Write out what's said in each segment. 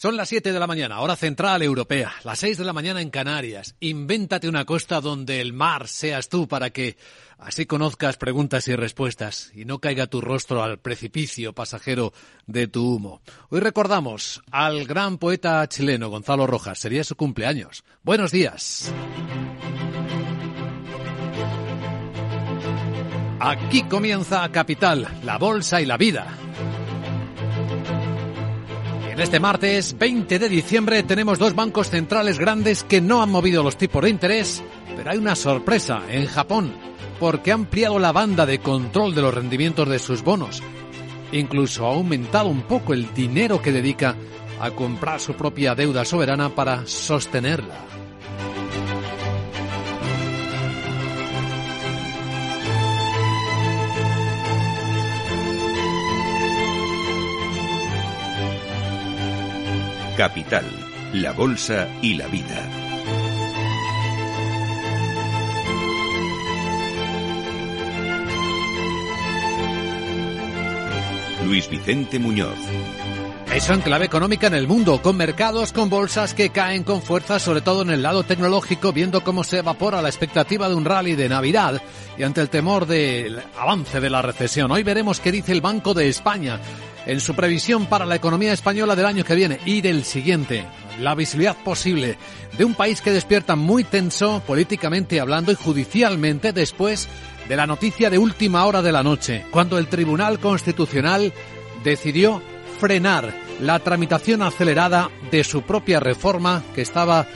Son las 7 de la mañana, hora central europea, las 6 de la mañana en Canarias. Invéntate una costa donde el mar seas tú para que así conozcas preguntas y respuestas y no caiga tu rostro al precipicio pasajero de tu humo. Hoy recordamos al gran poeta chileno Gonzalo Rojas, sería su cumpleaños. Buenos días. Aquí comienza Capital, la bolsa y la vida. En este martes 20 de diciembre tenemos dos bancos centrales grandes que no han movido los tipos de interés, pero hay una sorpresa en Japón, porque ha ampliado la banda de control de los rendimientos de sus bonos. Incluso ha aumentado un poco el dinero que dedica a comprar su propia deuda soberana para sostenerla. Capital, la Bolsa y la Vida. Luis Vicente Muñoz. Eso en clave económica en el mundo, con mercados, con bolsas que caen con fuerza, sobre todo en el lado tecnológico, viendo cómo se evapora la expectativa de un rally de Navidad y ante el temor del avance de la recesión. Hoy veremos qué dice el Banco de España en su previsión para la economía española del año que viene y del siguiente. La visibilidad posible de un país que despierta muy tenso políticamente hablando y judicialmente después de la noticia de última hora de la noche, cuando el Tribunal Constitucional decidió frenar la tramitación acelerada de su propia reforma que estaba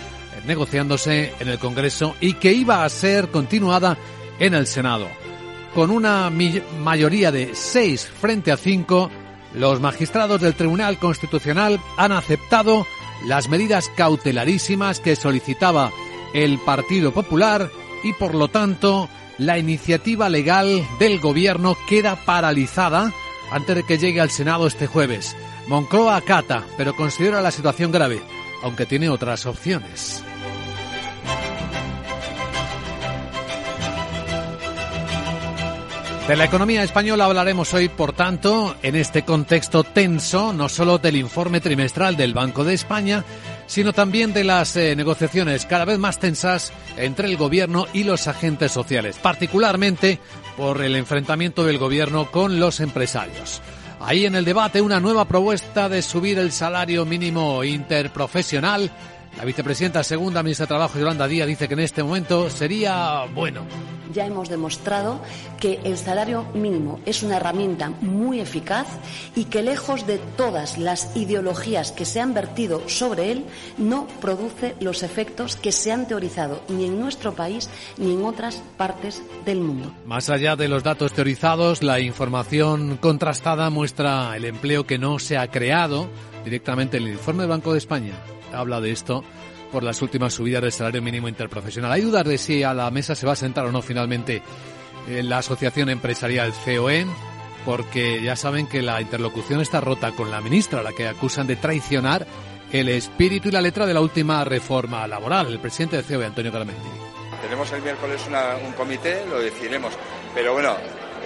negociándose en el Congreso y que iba a ser continuada en el Senado. Con una mayoría de seis frente a cinco, los magistrados del Tribunal Constitucional han aceptado las medidas cautelarísimas que solicitaba el Partido Popular y por lo tanto la iniciativa legal del gobierno queda paralizada antes de que llegue al Senado este jueves. Moncloa acata, pero considera la situación grave, aunque tiene otras opciones. De la economía española hablaremos hoy, por tanto, en este contexto tenso, no solo del informe trimestral del Banco de España, sino también de las eh, negociaciones cada vez más tensas entre el gobierno y los agentes sociales, particularmente por el enfrentamiento del gobierno con los empresarios. Ahí en el debate una nueva propuesta de subir el salario mínimo interprofesional la vicepresidenta segunda ministra de Trabajo, Yolanda Díaz, dice que en este momento sería bueno. Ya hemos demostrado que el salario mínimo es una herramienta muy eficaz y que lejos de todas las ideologías que se han vertido sobre él, no produce los efectos que se han teorizado ni en nuestro país ni en otras partes del mundo. Más allá de los datos teorizados, la información contrastada muestra el empleo que no se ha creado directamente en el informe del Banco de España habla de esto por las últimas subidas del salario mínimo interprofesional. Hay dudas de si a la mesa se va a sentar o no finalmente eh, la Asociación Empresarial COE, porque ya saben que la interlocución está rota con la ministra, la que acusan de traicionar el espíritu y la letra de la última reforma laboral, el presidente de COE, Antonio Caramenti. Tenemos el miércoles un comité, lo decidiremos. Pero bueno,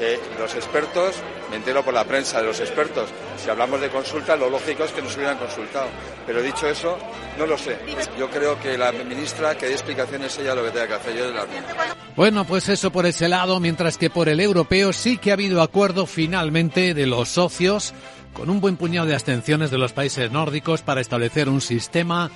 eh, los expertos, me entero por la prensa de los expertos, si hablamos de consulta, lo lógico es que nos hubieran consultado. Pero dicho eso, no lo sé. Yo creo que la ministra que dé explicaciones ella lo que tenga que hacer. Yo la... Bueno, pues eso por ese lado, mientras que por el europeo sí que ha habido acuerdo finalmente de los socios con un buen puñado de abstenciones de los países nórdicos para establecer un sistema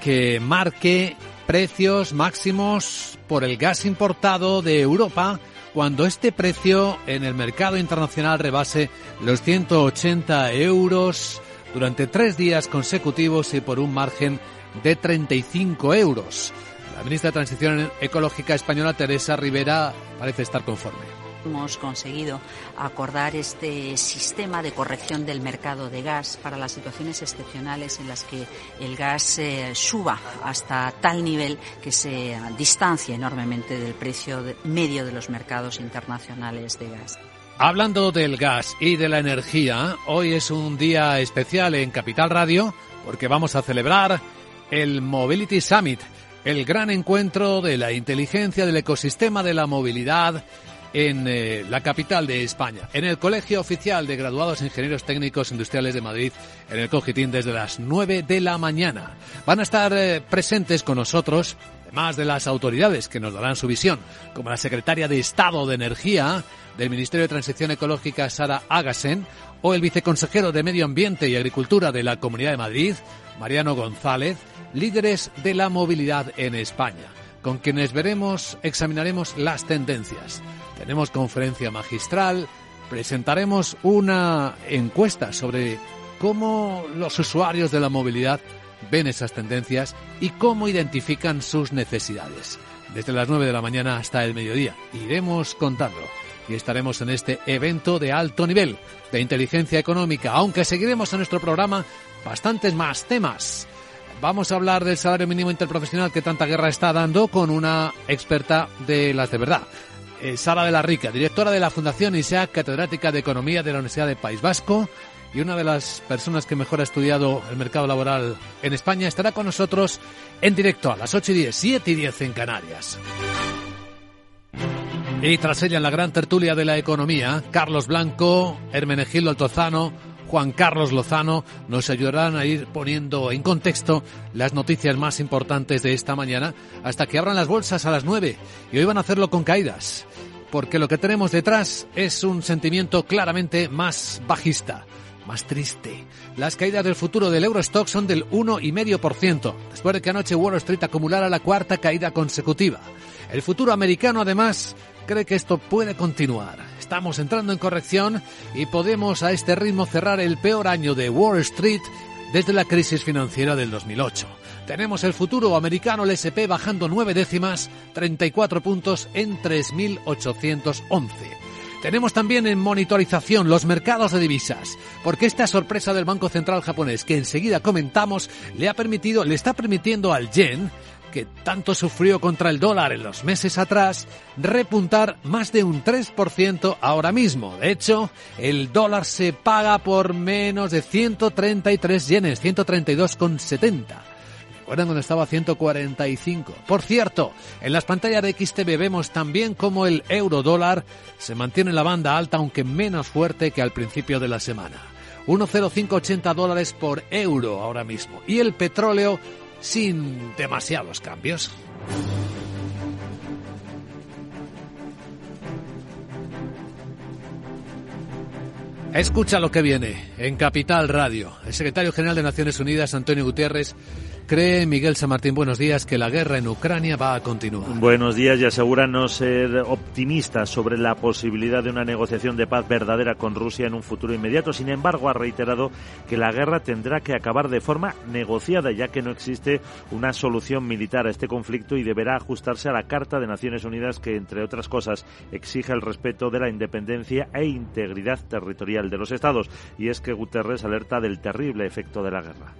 que marque precios máximos por el gas importado de Europa cuando este precio en el mercado internacional rebase los 180 euros durante tres días consecutivos y por un margen de 35 euros. La ministra de Transición Ecológica española, Teresa Rivera, parece estar conforme hemos conseguido acordar este sistema de corrección del mercado de gas para las situaciones excepcionales en las que el gas eh, suba hasta tal nivel que se distancia enormemente del precio medio de los mercados internacionales de gas. Hablando del gas y de la energía, hoy es un día especial en Capital Radio porque vamos a celebrar el Mobility Summit, el gran encuentro de la inteligencia del ecosistema de la movilidad en eh, la capital de España, en el Colegio Oficial de Graduados Ingenieros Técnicos Industriales de Madrid, en el Cogitín desde las 9 de la mañana. Van a estar eh, presentes con nosotros, además de las autoridades que nos darán su visión, como la secretaria de Estado de Energía del Ministerio de Transición Ecológica, Sara Agasen, o el viceconsejero de Medio Ambiente y Agricultura de la Comunidad de Madrid, Mariano González, líderes de la movilidad en España, con quienes veremos, examinaremos las tendencias. Tenemos conferencia magistral, presentaremos una encuesta sobre cómo los usuarios de la movilidad ven esas tendencias y cómo identifican sus necesidades. Desde las 9 de la mañana hasta el mediodía iremos contando y estaremos en este evento de alto nivel de inteligencia económica, aunque seguiremos en nuestro programa bastantes más temas. Vamos a hablar del salario mínimo interprofesional que tanta guerra está dando con una experta de las de verdad. Eh, Sara de la Rica, directora de la Fundación ISEAC, catedrática de Economía de la Universidad del País Vasco y una de las personas que mejor ha estudiado el mercado laboral en España, estará con nosotros en directo a las 8 y 10, 7 y 10 en Canarias. Y tras ella en la gran tertulia de la economía, Carlos Blanco, Hermenegildo Altozano, Juan Carlos Lozano nos ayudarán a ir poniendo en contexto las noticias más importantes de esta mañana hasta que abran las bolsas a las 9 y hoy van a hacerlo con caídas porque lo que tenemos detrás es un sentimiento claramente más bajista más triste. Las caídas del futuro del Eurostock son del 1,5%, después de que anoche Wall Street acumulara la cuarta caída consecutiva. El futuro americano, además, cree que esto puede continuar. Estamos entrando en corrección y podemos a este ritmo cerrar el peor año de Wall Street desde la crisis financiera del 2008. Tenemos el futuro americano, el SP, bajando nueve décimas, 34 puntos en 3.811. Tenemos también en monitorización los mercados de divisas, porque esta sorpresa del Banco Central japonés que enseguida comentamos le ha permitido, le está permitiendo al yen que tanto sufrió contra el dólar en los meses atrás, repuntar más de un 3% ahora mismo. De hecho, el dólar se paga por menos de 133 yenes, 132,70. ¿Recuerdan cuando estaba a 145? Por cierto, en las pantallas de XTV vemos también cómo el euro dólar se mantiene en la banda alta, aunque menos fuerte que al principio de la semana. 1,0580 dólares por euro ahora mismo. Y el petróleo sin demasiados cambios. Escucha lo que viene en Capital Radio. El secretario general de Naciones Unidas, Antonio Gutiérrez, Cree Miguel San Martín, buenos días, que la guerra en Ucrania va a continuar. Buenos días y asegura no ser optimista sobre la posibilidad de una negociación de paz verdadera con Rusia en un futuro inmediato. Sin embargo, ha reiterado que la guerra tendrá que acabar de forma negociada, ya que no existe una solución militar a este conflicto y deberá ajustarse a la Carta de Naciones Unidas que, entre otras cosas, exige el respeto de la independencia e integridad territorial de los Estados. Y es que Guterres alerta del terrible efecto de la guerra.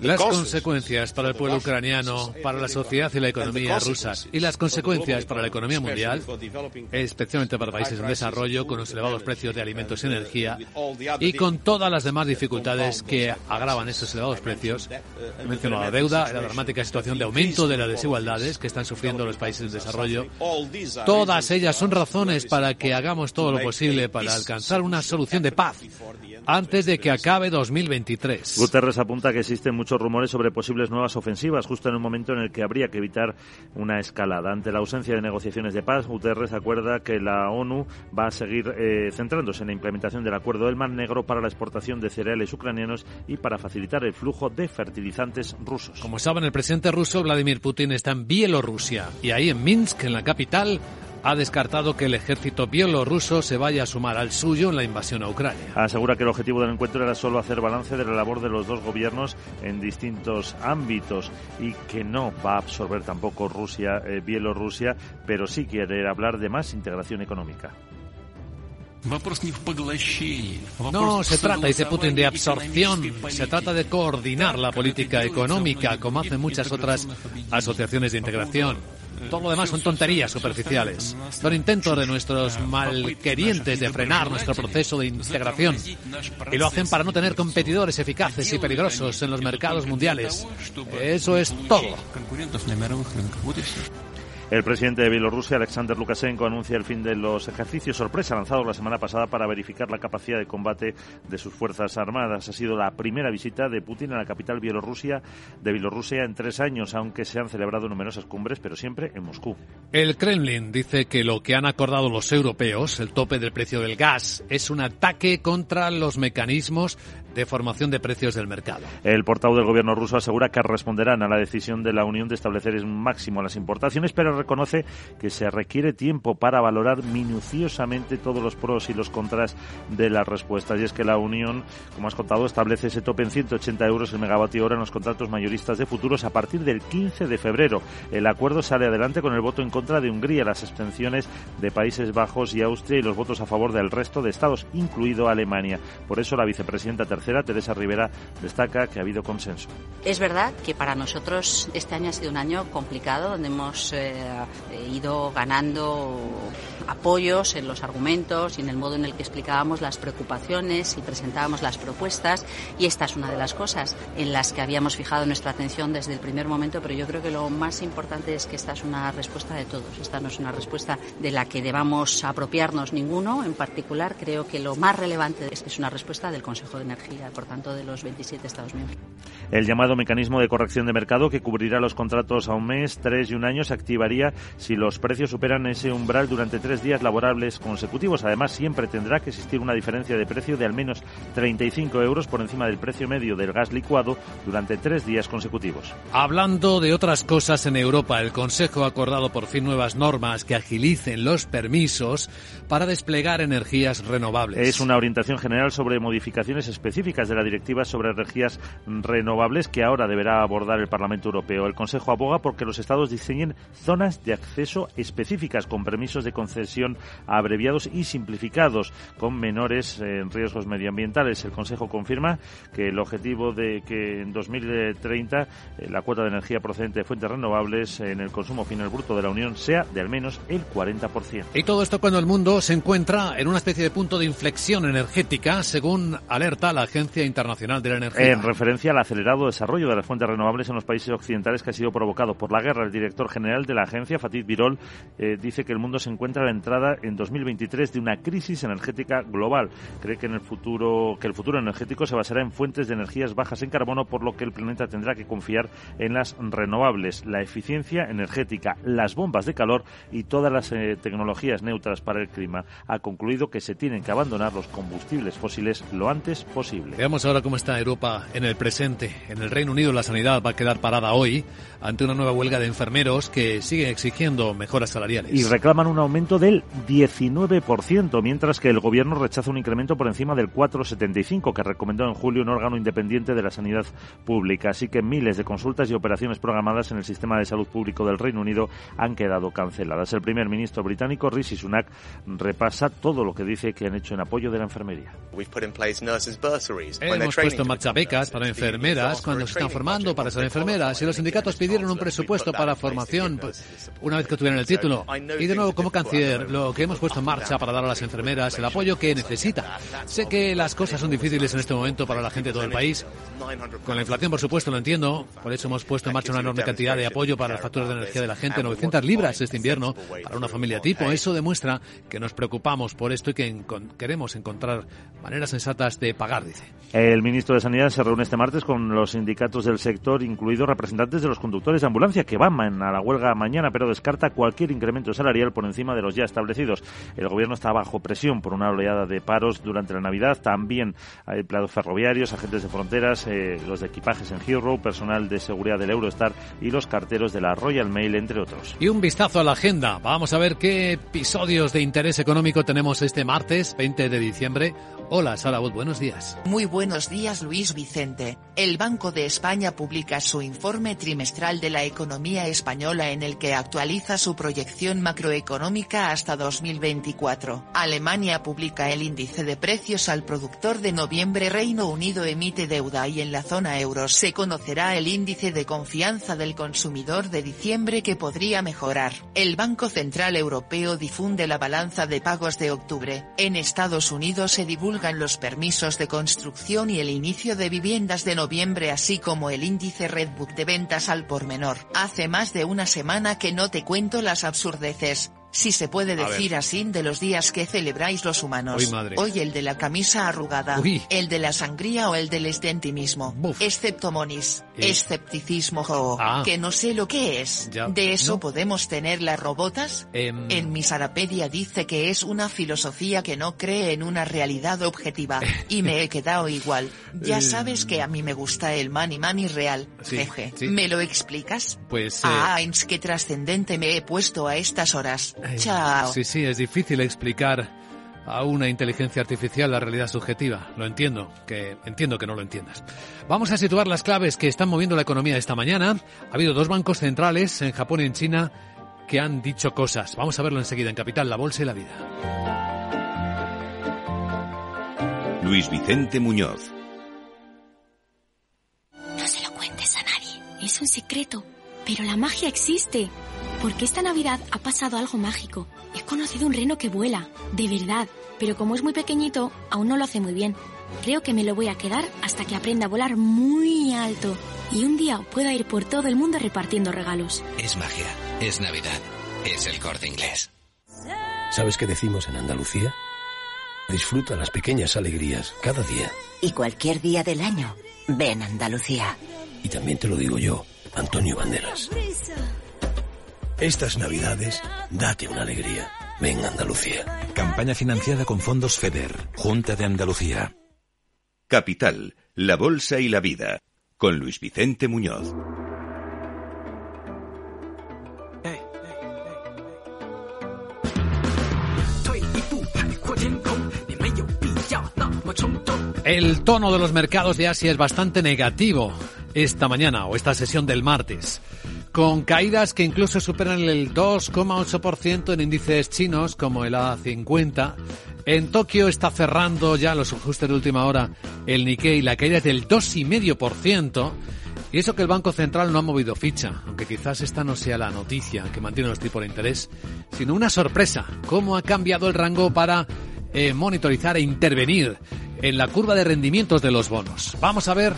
Las consecuencias para el pueblo ucraniano, para la sociedad y la economía rusa. y las consecuencias para la economía mundial, especialmente para países en desarrollo con los elevados precios de alimentos y energía y con todas las demás dificultades que agravan esos elevados precios. He mencionado la deuda, la dramática situación de aumento de las desigualdades que están sufriendo los países en desarrollo. Todas ellas son razones para que hagamos todo lo posible para alcanzar una solución de paz antes de que acabe 2023. Guterres apunta que existen muchos rumores sobre posibles nuevas ofensivas, justo en un momento en el que habría que evitar una escalada. Ante la ausencia de negociaciones de paz, Guterres acuerda que la ONU va a seguir eh, centrándose en la implementación del Acuerdo del Mar Negro para la exportación de cereales ucranianos y para facilitar el flujo de fertilizantes rusos. Como saben, el presidente ruso Vladimir Putin está en Bielorrusia y ahí en Minsk, en la capital, ha descartado que el ejército bielorruso se vaya a sumar al suyo en la invasión a Ucrania. Asegura que el objetivo del encuentro era solo hacer balance de la labor de los dos gobiernos en distintos ámbitos y que no va a absorber tampoco Rusia, eh, Bielorrusia, pero sí quiere hablar de más integración económica. No se trata, dice Putin, de absorción, se trata de coordinar la política económica, como hacen muchas otras asociaciones de integración. Todo lo demás son tonterías superficiales. Son intentos de nuestros malquerientes de frenar nuestro proceso de integración. Y lo hacen para no tener competidores eficaces y peligrosos en los mercados mundiales. Eso es todo. El presidente de Bielorrusia, Alexander Lukashenko, anuncia el fin de los ejercicios sorpresa lanzados la semana pasada para verificar la capacidad de combate de sus fuerzas armadas. Ha sido la primera visita de Putin a la capital bielorrusia de Bielorrusia en tres años, aunque se han celebrado numerosas cumbres, pero siempre en Moscú. El Kremlin dice que lo que han acordado los europeos, el tope del precio del gas, es un ataque contra los mecanismos de formación de precios del mercado. El portavoz del gobierno ruso asegura que responderán a la decisión de la Unión de establecer un máximo las importaciones, pero reconoce que se requiere tiempo para valorar minuciosamente todos los pros y los contras de las respuestas. Y es que la Unión, como has contado, establece ese tope en 180 euros el megavatio hora en los contratos mayoristas de futuros a partir del 15 de febrero. El acuerdo sale adelante con el voto en contra de Hungría, las abstenciones de Países Bajos y Austria y los votos a favor del resto de estados, incluido Alemania. Por eso la vicepresidenta tercera, Teresa Rivera, destaca que ha habido consenso. Es verdad que para nosotros este año ha sido un año complicado, donde hemos eh, ido ganando apoyos en los argumentos y en el modo en el que explicábamos las preocupaciones y presentábamos las propuestas y esta es una de las cosas en las que habíamos fijado nuestra atención desde el primer momento, pero yo creo que lo más importante es que esta es una respuesta de todos, esta no es una respuesta de la que debamos apropiarnos ninguno en particular, creo que lo más relevante es que es una respuesta del Consejo de Energía, por tanto de los 27 Estados miembros. El llamado mecanismo de corrección de mercado que cubrirá los contratos a un mes, tres y un año se activaría si los precios superan ese umbral durante tres días laborables consecutivos. Además, siempre tendrá que existir una diferencia de precio de al menos 35 euros por encima del precio medio del gas licuado durante tres días consecutivos. Hablando de otras cosas en Europa, el Consejo ha acordado por fin nuevas normas que agilicen los permisos para desplegar energías renovables. Es una orientación general sobre modificaciones específicas de la Directiva sobre energías renovables que ahora deberá abordar el Parlamento Europeo. El Consejo aboga porque los Estados diseñen zonas de acceso específicas con permisos de concesión abreviados y simplificados con menores eh, riesgos medioambientales. El Consejo confirma que el objetivo de que en 2030 eh, la cuota de energía procedente de fuentes renovables en el consumo final bruto de la Unión sea de al menos el 40%. Y todo esto cuando el mundo se encuentra en una especie de punto de inflexión energética, según alerta la Agencia Internacional de la Energía. En referencia al acelerado desarrollo de las fuentes renovables en los países occidentales que ha sido provocado por la guerra, el director general de la agencia, Fatih Birol, eh, dice que el mundo se encuentra a la entrada en 2023 de una crisis energética global. Cree que en el futuro que el futuro energético se basará en fuentes de energías bajas en carbono, por lo que el planeta tendrá que confiar en las renovables, la eficiencia energética, las bombas de calor y todas las eh, tecnologías neutras para el clima. Ha concluido que se tienen que abandonar los combustibles fósiles lo antes posible. Veamos ahora cómo está Europa en el presente. En el Reino Unido la sanidad va a quedar parada hoy ante una nueva huelga de enfermeros que siguen exigiendo mejoras salariales. Y reclaman un aumento del 19%, mientras que el gobierno rechaza un incremento por encima del 4,75 que recomendó en julio un órgano independiente de la sanidad pública. Así que miles de consultas y operaciones programadas en el sistema de salud público del Reino Unido han quedado canceladas. El primer ministro británico, Rishi Sunak, repasa todo lo que dice que han hecho en apoyo de la enfermería. Hemos puesto en marcha becas para enfermeras cuando se están formando para ser enfermeras y los sindicatos pidieron un presupuesto para formación una vez que tuvieran el título. Y de nuevo, como canciller, lo que hemos puesto en marcha para dar a las enfermeras el apoyo que necesita. Sé que las cosas son difíciles en este momento para la gente de todo el país. Con la inflación, por supuesto, lo entiendo. Por eso hemos puesto en marcha una enorme cantidad de apoyo para las facturas de energía de la gente. 900 libras este invierno para una familia tipo. Eso demuestra que nos preocupamos por esto y que queremos encontrar maneras sensatas de pagar, dice. El ministro de Sanidad se reúne este martes con los sindicatos del sector, incluidos representantes de los conductores de ambulancia, que van a la huelga mañana, pero descarta cualquier incremento salarial por encima de los ya establecidos. El gobierno está bajo presión por una oleada de paros durante la Navidad. También hay empleados ferroviarios, agentes de fronteras, eh, los de equipajes en Heathrow, personal de seguridad del Eurostar y los carteros de la Royal Mail, entre otros. Y un vistazo a la agenda. Vamos a ver qué episodios de interés económico tenemos este martes 20 de diciembre. Hola, Sara buenos días. Muy buenos días, Luis Vicente. El Banco de España publica su informe trimestral de la economía española en el que actualiza su proyección macroeconómica hasta 2024. Alemania publica el índice de precios al productor de noviembre. Reino Unido emite deuda y en la zona euro se conocerá el índice de confianza del consumidor de diciembre que podría mejorar. El Banco Central Europeo difunde la balanza de pagos de octubre. En Estados Unidos se los permisos de construcción y el inicio de viviendas de noviembre así como el índice Redbook de ventas al por menor. Hace más de una semana que no te cuento las absurdeces. Si se puede decir así de los días que celebráis los humanos. Madre. Hoy el de la camisa arrugada, Uy. el de la sangría o el del estentimismo. Buf. Excepto monis, Eh. escepticismo jo, Ah. que no sé lo que es. Ya, ¿De eso no. podemos tener las robotas? Em, En mi Sarapedia dice que es una filosofía que no cree en una realidad objetiva, y me he quedado igual. Ya Eh, sabes que a mí me gusta el money money real. Sí, Jeje. sí. ¿Me lo explicas? Pues... eh, Ah, es que trascendente me he puesto a estas horas. Eh, Chao. Sí, sí, es difícil explicar a una inteligencia artificial la realidad subjetiva. Lo entiendo, que entiendo que no lo entiendas. Vamos a situar las claves que están moviendo la economía esta mañana. Ha habido dos bancos centrales en Japón y en China que han dicho cosas. Vamos a verlo enseguida en Capital, la Bolsa y la Vida. Luis Vicente Muñoz. No se lo cuentes a nadie, es un secreto. Pero la magia existe. Porque esta Navidad ha pasado algo mágico. He conocido un reno que vuela, de verdad. Pero como es muy pequeñito, aún no lo hace muy bien. Creo que me lo voy a quedar hasta que aprenda a volar muy alto. Y un día pueda ir por todo el mundo repartiendo regalos. Es magia, es Navidad, es el corte inglés. ¿Sabes qué decimos en Andalucía? Disfruta las pequeñas alegrías cada día. Y cualquier día del año, ven Andalucía. Y también te lo digo yo, Antonio Banderas. Estas navidades, date una alegría. Ven Andalucía. Campaña financiada con fondos FEDER, Junta de Andalucía. Capital, la Bolsa y la Vida. Con Luis Vicente Muñoz. El tono de los mercados de Asia es bastante negativo esta mañana o esta sesión del martes, con caídas que incluso superan el 2,8% en índices chinos como el A50. En Tokio está cerrando ya los ajustes de última hora el Nikkei, la caída es del 2,5%. Y eso que el Banco Central no ha movido ficha, aunque quizás esta no sea la noticia que mantiene los tipos de interés, sino una sorpresa, cómo ha cambiado el rango para eh, monitorizar e intervenir en la curva de rendimientos de los bonos. Vamos a ver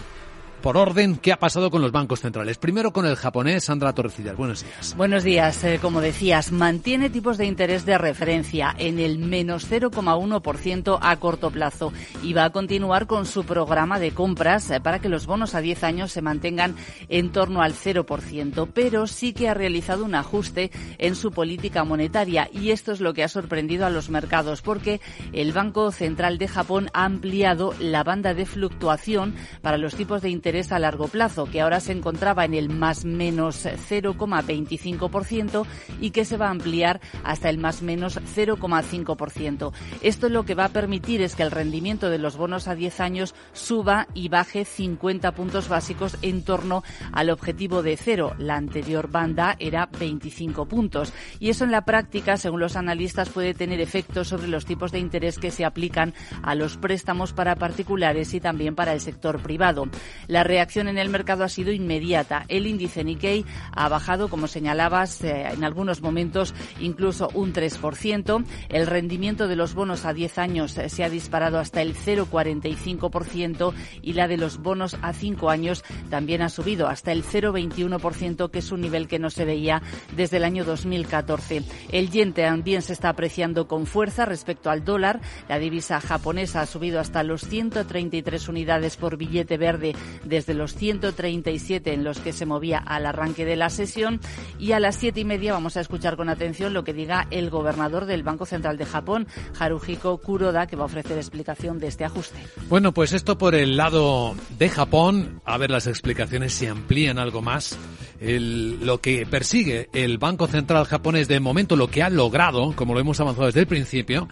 por orden qué ha pasado con los bancos centrales. Primero con el japonés, Sandra Torrecillas. Buenos días. Buenos días. Eh, como decías, mantiene tipos de interés de referencia en el menos 0,1% a corto plazo y va a continuar con su programa de compras eh, para que los bonos a 10 años se mantengan en torno al 0%, pero sí que ha realizado un ajuste en su política monetaria y esto es lo que ha sorprendido a los mercados porque el Banco Central de Japón ha ampliado la banda de fluctuación para los tipos de interés a largo plazo, que ahora se encontraba en el más menos 0,25% y que se va a ampliar hasta el más menos 0,5%. Esto lo que va a permitir es que el rendimiento de los bonos a 10 años suba y baje 50 puntos básicos en torno al objetivo de cero. La anterior banda era 25 puntos. Y eso en la práctica, según los analistas, puede tener efectos sobre los tipos de interés que se aplican a los préstamos para particulares y también para el sector privado. La reacción en el mercado ha sido inmediata. El índice Nikkei ha bajado, como señalabas, eh, en algunos momentos incluso un 3%. El rendimiento de los bonos a 10 años eh, se ha disparado hasta el 0,45% y la de los bonos a 5 años también ha subido hasta el 0,21%, que es un nivel que no se veía desde el año 2014. El yen también se está apreciando con fuerza respecto al dólar. La divisa japonesa ha subido hasta los 133 unidades por billete verde desde los 137 en los que se movía al arranque de la sesión. Y a las siete y media vamos a escuchar con atención lo que diga el gobernador del Banco Central de Japón, Haruhiko Kuroda, que va a ofrecer explicación de este ajuste. Bueno, pues esto por el lado de Japón. A ver, las explicaciones se amplían algo más. Lo que persigue el Banco Central japonés de momento, lo que ha logrado, como lo hemos avanzado desde el principio,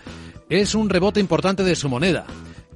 es un rebote importante de su moneda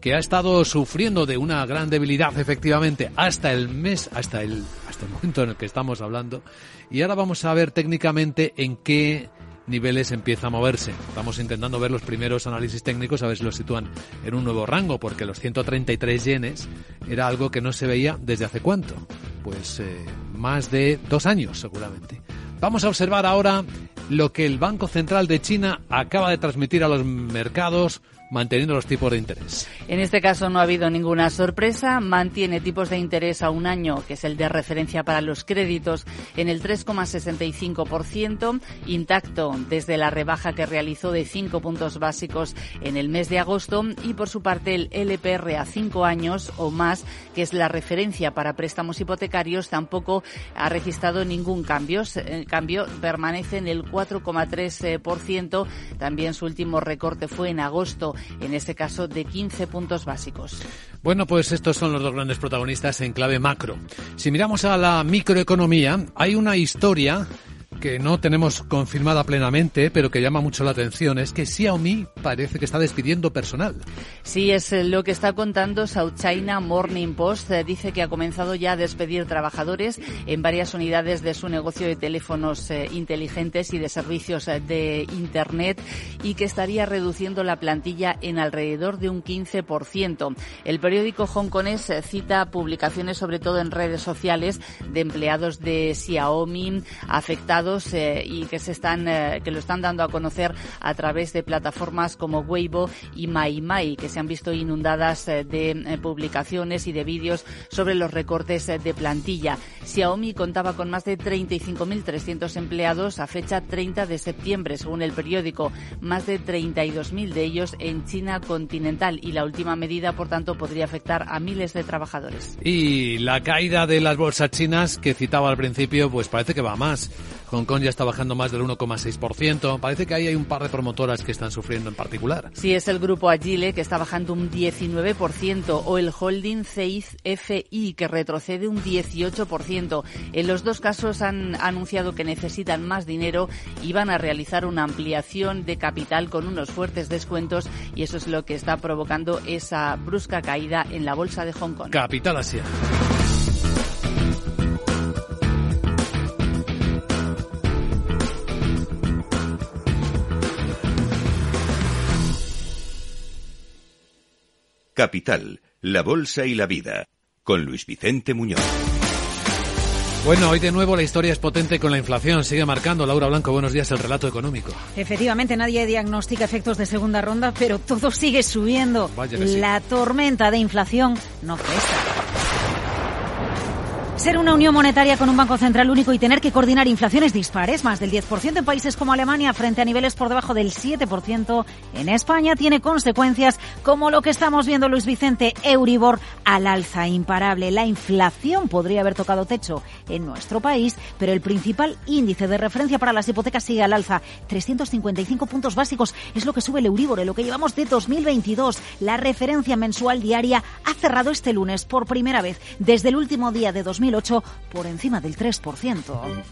que ha estado sufriendo de una gran debilidad efectivamente hasta el mes, hasta el, hasta el momento en el que estamos hablando. Y ahora vamos a ver técnicamente en qué niveles empieza a moverse. Estamos intentando ver los primeros análisis técnicos a ver si lo sitúan en un nuevo rango, porque los 133 yenes era algo que no se veía desde hace cuánto. Pues eh, más de dos años seguramente. Vamos a observar ahora lo que el Banco Central de China acaba de transmitir a los mercados manteniendo los tipos de interés. En este caso no ha habido ninguna sorpresa. Mantiene tipos de interés a un año, que es el de referencia para los créditos, en el 3,65%, intacto desde la rebaja que realizó de 5 puntos básicos en el mes de agosto. Y por su parte el LPR a 5 años o más, que es la referencia para préstamos hipotecarios, tampoco ha registrado ningún cambio. En cambio, permanece en el 4,3%. También su último recorte fue en agosto, en este caso de 15 puntos básicos. Bueno, pues estos son los dos grandes protagonistas en clave macro. Si miramos a la microeconomía, hay una historia que no tenemos confirmada plenamente, pero que llama mucho la atención, es que Xiaomi parece que está despidiendo personal. Sí, es eh, lo que está contando South China Morning Post. Eh, dice que ha comenzado ya a despedir trabajadores en varias unidades de su negocio de teléfonos eh, inteligentes y de servicios de Internet y que estaría reduciendo la plantilla en alrededor de un 15%. El periódico hongkonés cita publicaciones, sobre todo en redes sociales, de empleados de Xiaomi afectados eh, y que se están eh, que lo están dando a conocer a través de plataformas como Weibo y MyMy que se han visto inundadas eh, de publicaciones y de vídeos sobre los recortes de plantilla. Xiaomi contaba con más de 35.300 empleados a fecha 30 de septiembre, según el periódico, más de 32.000 de ellos en China continental y la última medida, por tanto, podría afectar a miles de trabajadores. Y la caída de las bolsas chinas que citaba al principio, pues parece que va más. Hong Kong ya está bajando más del 1,6%. Parece que ahí hay un par de promotoras que están sufriendo en particular. Sí, es el grupo Agile que está bajando un 19% o el holding CFI que retrocede un 18%. En los dos casos han anunciado que necesitan más dinero y van a realizar una ampliación de capital con unos fuertes descuentos y eso es lo que está provocando esa brusca caída en la bolsa de Hong Kong. Capital Asia. Capital, la Bolsa y la Vida, con Luis Vicente Muñoz. Bueno, hoy de nuevo la historia es potente con la inflación. Sigue marcando. Laura Blanco, buenos días, el relato económico. Efectivamente, nadie diagnostica efectos de segunda ronda, pero todo sigue subiendo. La tormenta de inflación no cesa. Ser una unión monetaria con un banco central único y tener que coordinar inflaciones dispares, más del 10% en países como Alemania frente a niveles por debajo del 7% en España, tiene consecuencias como lo que estamos viendo Luis Vicente, Euribor al alza imparable. La inflación podría haber tocado techo en nuestro país, pero el principal índice de referencia para las hipotecas sigue al alza. 355 puntos básicos es lo que sube el Euribor en lo que llevamos de 2022. La referencia mensual diaria ha cerrado este lunes por primera vez desde el último día de 2022 2008 por encima del 3%.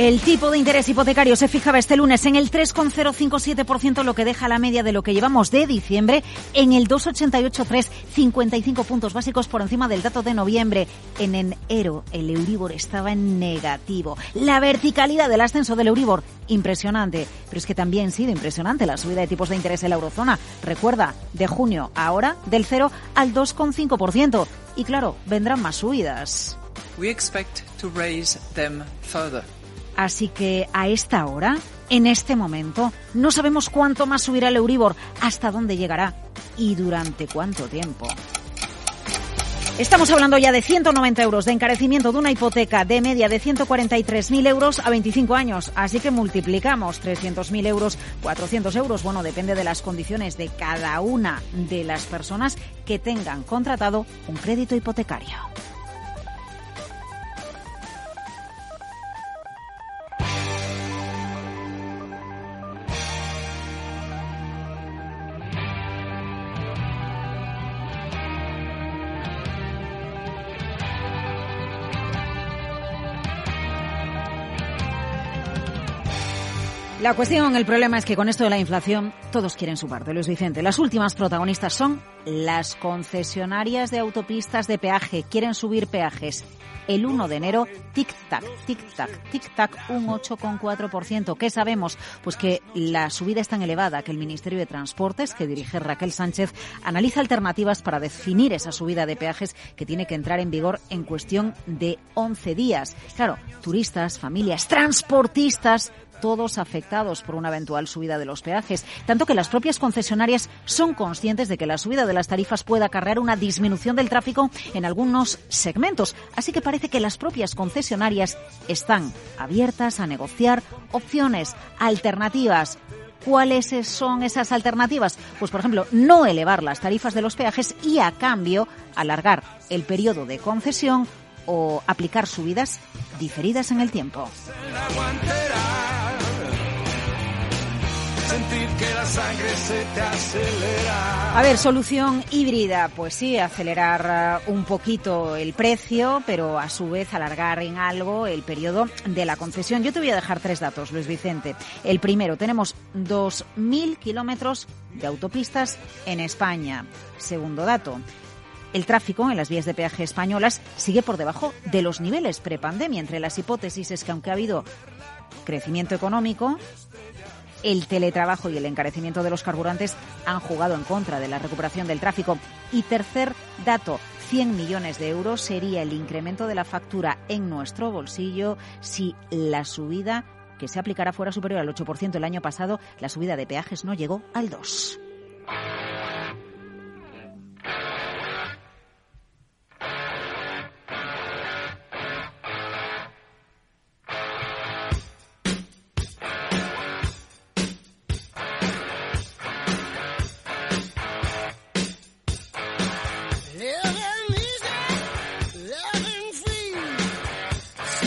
El tipo de interés hipotecario se fijaba este lunes en el 3,057%, lo que deja la media de lo que llevamos de diciembre en el 2,883, 55 puntos básicos por encima del dato de noviembre. En enero el Euribor estaba en negativo. La verticalidad del ascenso del Euribor, impresionante. Pero es que también ha sido impresionante la subida de tipos de interés en la eurozona. Recuerda, de junio ahora del 0 al 2,5%. Y claro, vendrán más subidas. We expect to raise them further. Así que a esta hora, en este momento, no sabemos cuánto más subirá el Euribor, hasta dónde llegará y durante cuánto tiempo. Estamos hablando ya de 190 euros de encarecimiento de una hipoteca de media de 143.000 euros a 25 años. Así que multiplicamos 300.000 euros, 400 euros. Bueno, depende de las condiciones de cada una de las personas que tengan contratado un crédito hipotecario. La cuestión, el problema es que con esto de la inflación todos quieren su parte, Luis Vicente. Las últimas protagonistas son las concesionarias de autopistas de peaje. Quieren subir peajes. El 1 de enero, tic-tac, tic-tac, tic-tac, un 8,4%. ¿Qué sabemos? Pues que la subida es tan elevada que el Ministerio de Transportes, que dirige Raquel Sánchez, analiza alternativas para definir esa subida de peajes que tiene que entrar en vigor en cuestión de 11 días. Claro, turistas, familias, transportistas todos afectados por una eventual subida de los peajes, tanto que las propias concesionarias son conscientes de que la subida de las tarifas puede acarrear una disminución del tráfico en algunos segmentos. Así que parece que las propias concesionarias están abiertas a negociar opciones alternativas. ¿Cuáles son esas alternativas? Pues, por ejemplo, no elevar las tarifas de los peajes y, a cambio, alargar el periodo de concesión o aplicar subidas diferidas en el tiempo que la sangre se te acelera. A ver, solución híbrida, pues sí, acelerar uh, un poquito el precio, pero a su vez alargar en algo el periodo de la concesión. Yo te voy a dejar tres datos, Luis Vicente. El primero, tenemos 2.000 kilómetros de autopistas en España. Segundo dato, el tráfico en las vías de peaje españolas sigue por debajo de los niveles prepandemia. Entre las hipótesis es que aunque ha habido crecimiento económico, el teletrabajo y el encarecimiento de los carburantes han jugado en contra de la recuperación del tráfico. Y tercer dato, 100 millones de euros sería el incremento de la factura en nuestro bolsillo si la subida que se aplicará fuera superior al 8% el año pasado, la subida de peajes no llegó al 2%.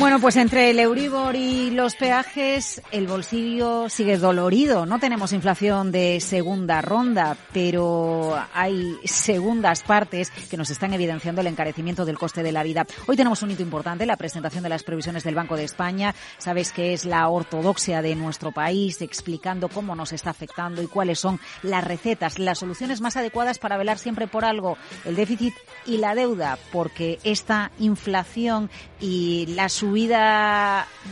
Bueno, pues entre el Euribor y los peajes, el bolsillo sigue dolorido. No tenemos inflación de segunda ronda, pero hay segundas partes que nos están evidenciando el encarecimiento del coste de la vida. Hoy tenemos un hito importante, la presentación de las previsiones del Banco de España. Sabes que es la ortodoxia de nuestro país, explicando cómo nos está afectando y cuáles son las recetas, las soluciones más adecuadas para velar siempre por algo, el déficit y la deuda, porque esta inflación y la subida,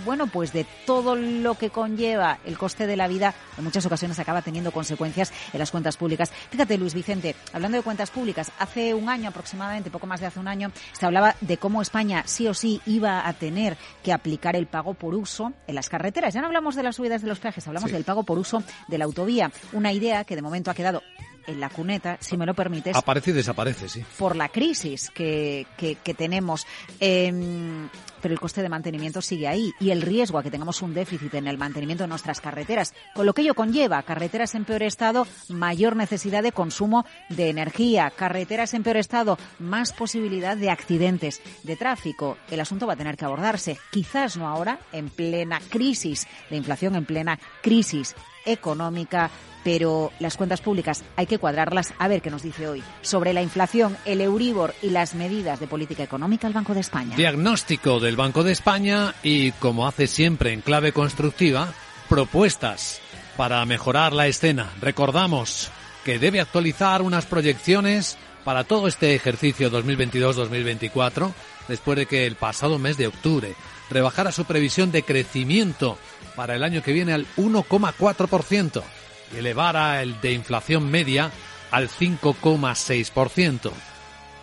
bueno, pues de todo lo que conlleva el coste de la vida, en muchas ocasiones acaba teniendo consecuencias en las cuentas públicas. Fíjate, Luis Vicente, hablando de cuentas públicas, hace un año aproximadamente, poco más de hace un año, se hablaba de cómo España sí o sí iba a tener que aplicar el pago por uso en las carreteras. Ya no hablamos de las subidas de los peajes, hablamos del pago por uso de la autovía. Una idea que de momento ha quedado en la cuneta, si me lo permites. Aparece y desaparece, sí. Por la crisis que, que, tenemos. Em, pero el coste de mantenimiento sigue ahí y el riesgo a que tengamos un déficit en el mantenimiento de nuestras carreteras, con lo que ello conlleva carreteras en peor estado, mayor necesidad de consumo de energía, carreteras en peor estado, más posibilidad de accidentes, de tráfico. El asunto va a tener que abordarse, quizás no ahora, en plena crisis de inflación, en plena crisis económica, pero las cuentas públicas hay que cuadrarlas. A ver qué nos dice hoy sobre la inflación, el Euribor y las medidas de política económica el Banco de España. Diagnóstico del Banco de España y, como hace siempre en clave constructiva, propuestas para mejorar la escena. Recordamos que debe actualizar unas proyecciones para todo este ejercicio 2022-2024, después de que el pasado mes de octubre rebajara su previsión de crecimiento para el año que viene al 1,4% y elevara el de inflación media al 5,6%.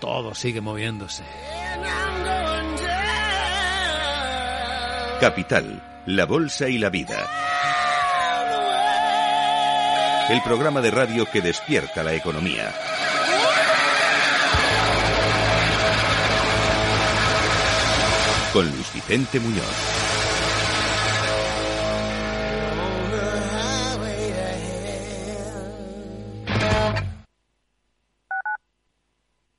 Todo sigue moviéndose. Capital, la Bolsa y la Vida. El programa de radio que despierta la economía. Con Luis Vicente Muñoz.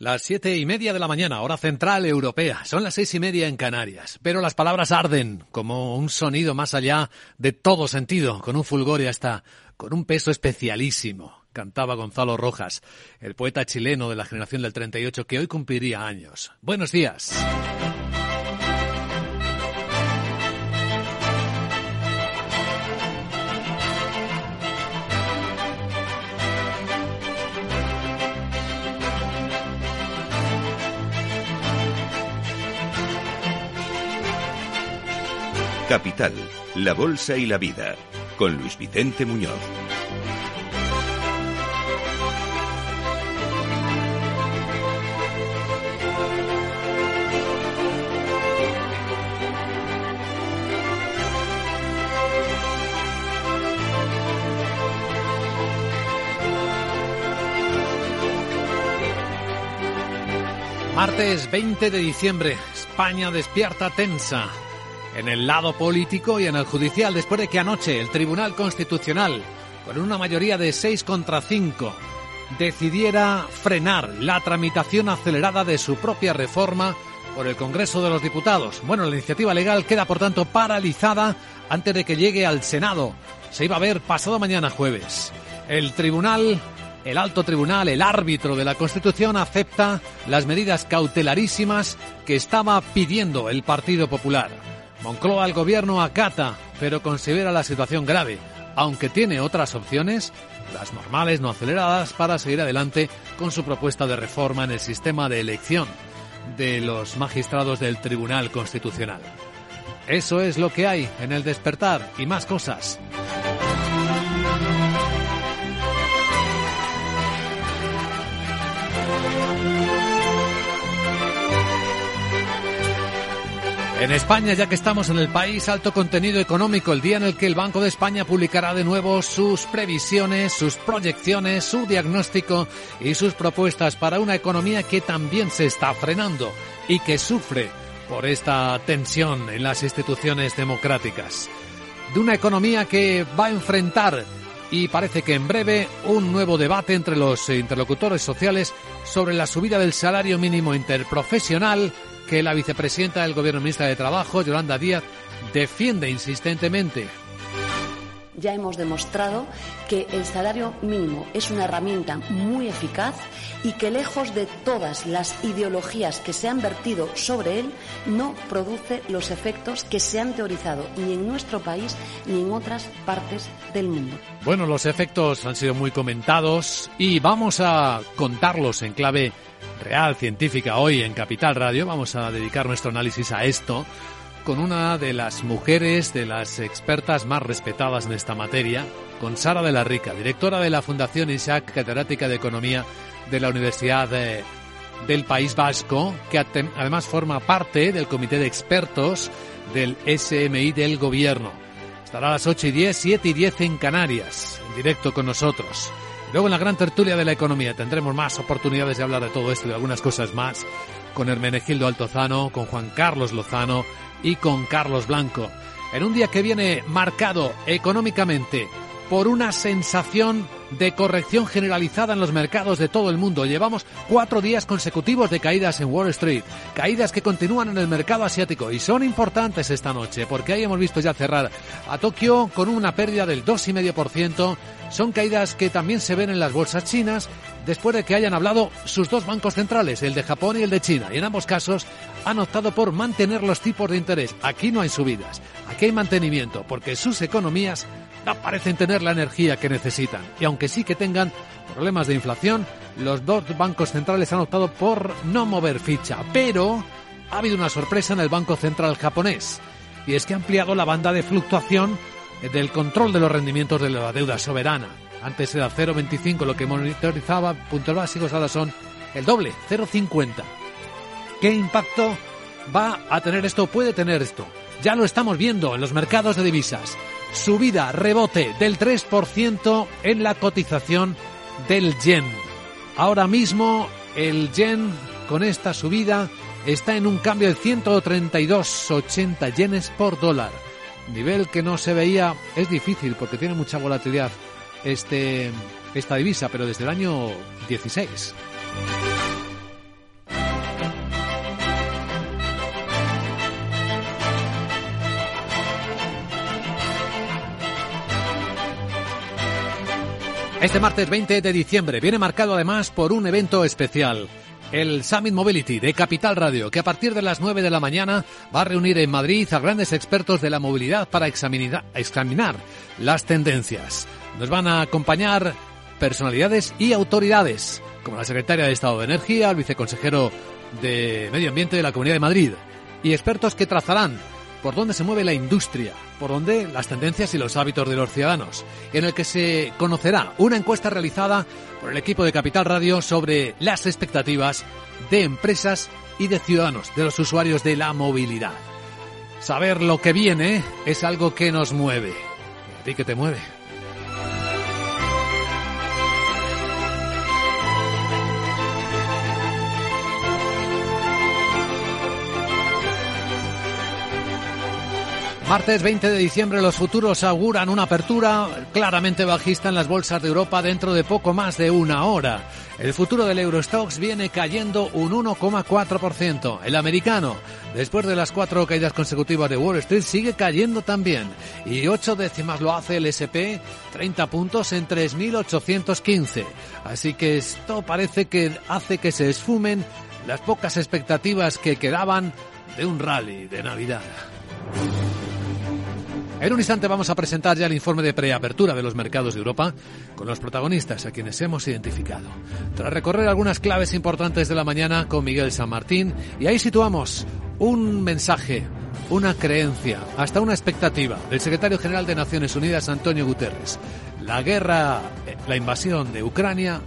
Las siete y media de la mañana, hora central europea. Son las seis y media en Canarias. Pero las palabras arden como un sonido más allá de todo sentido, con un fulgor y hasta con un peso especialísimo. Cantaba Gonzalo Rojas, el poeta chileno de la generación del 38 que hoy cumpliría años. Buenos días. Capital, la Bolsa y la Vida, con Luis Vicente Muñoz. Martes 20 de diciembre, España despierta tensa en el lado político y en el judicial, después de que anoche el Tribunal Constitucional, con una mayoría de 6 contra 5, decidiera frenar la tramitación acelerada de su propia reforma por el Congreso de los Diputados. Bueno, la iniciativa legal queda, por tanto, paralizada antes de que llegue al Senado. Se iba a ver pasado mañana jueves. El tribunal, el alto tribunal, el árbitro de la Constitución acepta las medidas cautelarísimas que estaba pidiendo el Partido Popular. Moncloa al gobierno acata, pero considera la situación grave, aunque tiene otras opciones, las normales no aceleradas, para seguir adelante con su propuesta de reforma en el sistema de elección de los magistrados del Tribunal Constitucional. Eso es lo que hay en el despertar y más cosas. En España, ya que estamos en el país, alto contenido económico, el día en el que el Banco de España publicará de nuevo sus previsiones, sus proyecciones, su diagnóstico y sus propuestas para una economía que también se está frenando y que sufre por esta tensión en las instituciones democráticas. De una economía que va a enfrentar y parece que en breve un nuevo debate entre los interlocutores sociales sobre la subida del salario mínimo interprofesional que la vicepresidenta del Gobierno Ministra de Trabajo, Yolanda Díaz, defiende insistentemente. Ya hemos demostrado que el salario mínimo es una herramienta muy eficaz y que lejos de todas las ideologías que se han vertido sobre él, no produce los efectos que se han teorizado ni en nuestro país ni en otras partes del mundo. Bueno, los efectos han sido muy comentados y vamos a contarlos en clave real científica hoy en Capital Radio. Vamos a dedicar nuestro análisis a esto con una de las mujeres, de las expertas más respetadas en esta materia, con Sara de la Rica, directora de la Fundación Isaac, catedrática de Economía de la Universidad del País Vasco, que además forma parte del comité de expertos del SMI del Gobierno. Estará a las 8 y 10, 7 y 10 en Canarias, en directo con nosotros. Luego en la gran tertulia de la economía tendremos más oportunidades de hablar de todo esto y de algunas cosas más con Hermenegildo Altozano, con Juan Carlos Lozano y con Carlos Blanco. En un día que viene marcado económicamente por una sensación de corrección generalizada en los mercados de todo el mundo. Llevamos cuatro días consecutivos de caídas en Wall Street, caídas que continúan en el mercado asiático y son importantes esta noche porque ahí hemos visto ya cerrar a Tokio con una pérdida del 2,5%, son caídas que también se ven en las bolsas chinas después de que hayan hablado sus dos bancos centrales, el de Japón y el de China. Y en ambos casos han optado por mantener los tipos de interés. Aquí no hay subidas, aquí hay mantenimiento, porque sus economías no parecen tener la energía que necesitan. Y aunque sí que tengan problemas de inflación, los dos bancos centrales han optado por no mover ficha. Pero ha habido una sorpresa en el Banco Central japonés y es que ha ampliado la banda de fluctuación del control de los rendimientos de la deuda soberana. Antes era 0,25 lo que monitorizaba puntos básicos, ahora son el doble, 0,50. ¿Qué impacto va a tener esto? Puede tener esto. Ya lo estamos viendo en los mercados de divisas. Subida, rebote del 3% en la cotización del yen. Ahora mismo el yen con esta subida está en un cambio de 132,80 yenes por dólar. Nivel que no se veía, es difícil porque tiene mucha volatilidad este, esta divisa, pero desde el año 16. Este martes 20 de diciembre viene marcado además por un evento especial. El Summit Mobility de Capital Radio, que a partir de las 9 de la mañana va a reunir en Madrid a grandes expertos de la movilidad para examinar, examinar las tendencias. Nos van a acompañar personalidades y autoridades, como la secretaria de Estado de Energía, el viceconsejero de Medio Ambiente de la Comunidad de Madrid, y expertos que trazarán por dónde se mueve la industria, por dónde las tendencias y los hábitos de los ciudadanos, en el que se conocerá una encuesta realizada por el equipo de Capital Radio sobre las expectativas de empresas y de ciudadanos, de los usuarios de la movilidad. Saber lo que viene es algo que nos mueve. ¿Y a ti qué te mueve? Martes 20 de diciembre los futuros auguran una apertura claramente bajista en las bolsas de Europa dentro de poco más de una hora. El futuro del Eurostox viene cayendo un 1,4%. El americano, después de las cuatro caídas consecutivas de Wall Street, sigue cayendo también. Y ocho décimas lo hace el SP, 30 puntos en 3.815. Así que esto parece que hace que se esfumen las pocas expectativas que quedaban de un rally de Navidad. En un instante vamos a presentar ya el informe de preapertura de los mercados de Europa con los protagonistas a quienes hemos identificado. Tras recorrer algunas claves importantes de la mañana con Miguel San Martín y ahí situamos un mensaje, una creencia, hasta una expectativa del secretario general de Naciones Unidas Antonio Guterres. La guerra, la invasión de Ucrania